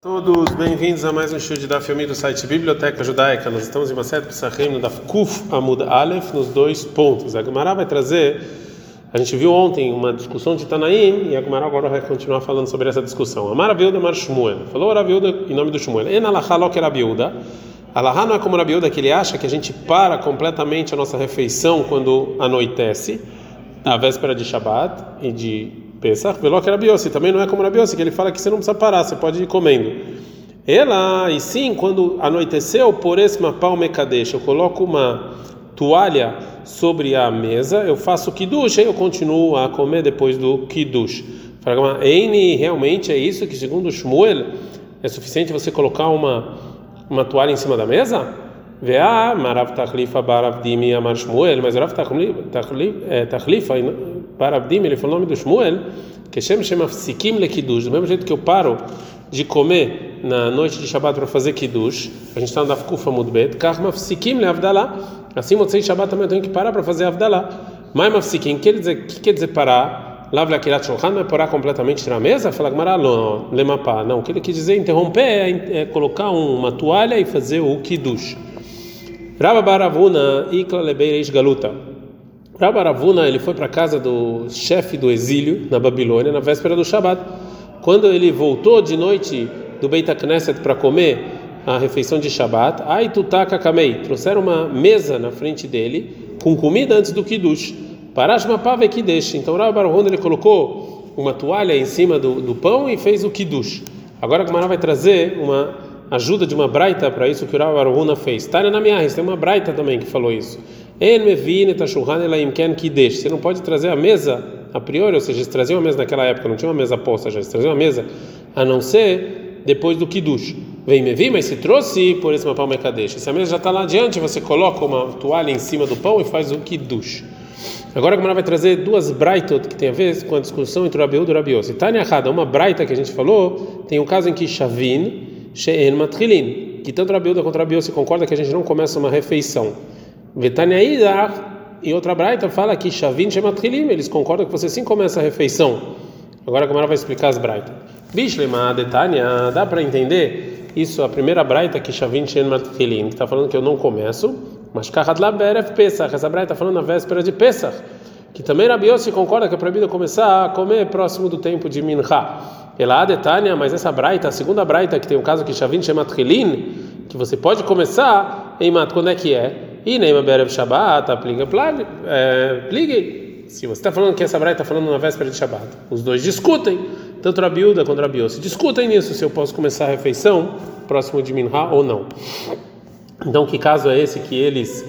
Todos bem-vindos a mais um show de Daf Yomi do site Biblioteca Judaica. Nós estamos em uma série Pesachim no Daf Kuf Amud Aleph, nos dois pontos. A Gemara vai trazer, a gente viu ontem uma discussão de Tanaim e a Gemara agora vai continuar falando sobre essa discussão. Amar Abiuda Mar Shmuel. Falou Rabiuda em nome do Shmuel. En alahá lo que Rabiuda. Alahá não é como Rabiuda que ele acha que a gente para completamente a nossa refeição quando anoitece, na véspera de Shabbat e de Pesach, que Rabiossi, também não é como Rabiossi, que ele fala que você não precisa parar, você pode ir comendo. Ela, e sim, quando anoiteceu, por esse mapau mekadesh, eu coloco uma toalha sobre a mesa, eu faço kiddush, aí eu continuo a comer depois do kiddush. Eini, realmente é isso que segundo Shmuel é suficiente você colocar uma uma toalha em cima da mesa? Vea, Marav Tachlifa Baravdimi Amar Shmuel, mas Rav Tachlifa Baravdimi, ele falou o nome do Shmuel, que Shem Shem Le Kiddush, do mesmo jeito que eu paro de comer na noite de Shabbat para fazer Kiddush, a gente está no Dafkufa Mudbet, Kach Mafsikim Le Avdalah, assim Motzei Shabbat também eu tenho que parar para fazer Avdalah. Mas Mafsikim, o que quer dizer parar? Lav Lakirat Shulchan não é parar completamente tirar a mesa? Fala Gmará, não, lemapá. Não, o que ele quis dizer interromper é, é colocar uma toalha e fazer o Kiddush. Rabba Baravuna Ikla Lebeireish Galuta. Rabba Baravuna ele foi para a casa do chefe do exílio na Babilônia na véspera do Shabat. Quando ele voltou de noite do Beit Knesset para comer a refeição de Shabat, ai tutaka kamei, trouxeram uma mesa na frente dele com comida antes do Kiddush. Parashma pave Kiddush. Então Rabba Baravuna ele colocou uma toalha em cima do, do pão e fez o Kiddush. Agora a Gemara vai trazer uma ajuda de uma braita para isso que o Rav Arhuna fez. Tânia na minha tem uma braita também que falou isso. Você não pode trazer a mesa a priori, ou seja, se trazer uma mesa naquela época, não tinha uma mesa posta já, se trazer uma mesa, a não ser depois do Kiddush. Vem me vi, mas se trouxe por esse pão Mekadesh. Se a mesa já está lá adiante, você coloca uma toalha em cima do pão e faz o Kiddush. Agora a Gemara vai trazer duas braitot que tem a ver com a discussão entre o Rabiú e o Rabiose. Tânia Hada, uma braita que a gente falou, tem um caso em que Shavin, She'en Matrilin, que tanto Rabiuda quanto Rabiu se concorda que a gente não começa uma refeição. Vetania e outra braita fala que Shavin Shematrilin, eles concordam que você sim começa a refeição. Agora a Gamara vai explicar as braitas. Bishlema Detania, dá para entender isso, a primeira braita que Shavin Shematrilin, que está falando que eu não começo, mas Kahad Laberef Pesach, essa braita está falando na véspera de Pesach que também Rabi Yossi concorda que é proibido começar a comer próximo do tempo de Minha. Ela Adetânia, mas essa braita, a segunda braita, que tem um caso que Shavin chama Trilin, que você pode começar em Mat, quando é que é? E Neima Berev Shabbat, aplica pligue. Se você está falando que essa braita está falando na véspera de Shabbat, os dois discutem, tanto Rabiuda quanto Rabi Yossi, discutem nisso, se eu posso começar a refeição próximo de Minha ou não. Então, que caso é esse que eles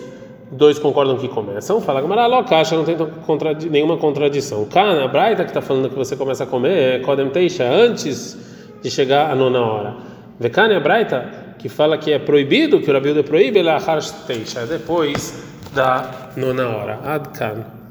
dois concordam que começam, fala Gamara, caixa não tem contradi nenhuma contradição. Kana, Braita que está falando que você começa a comer é Kodem Teisha, antes de chegar a nona hora. Vekane, a Braita que fala que é proibido, que o Rabiuda proíbe, ele é Teisha, depois da nona hora. Adkan.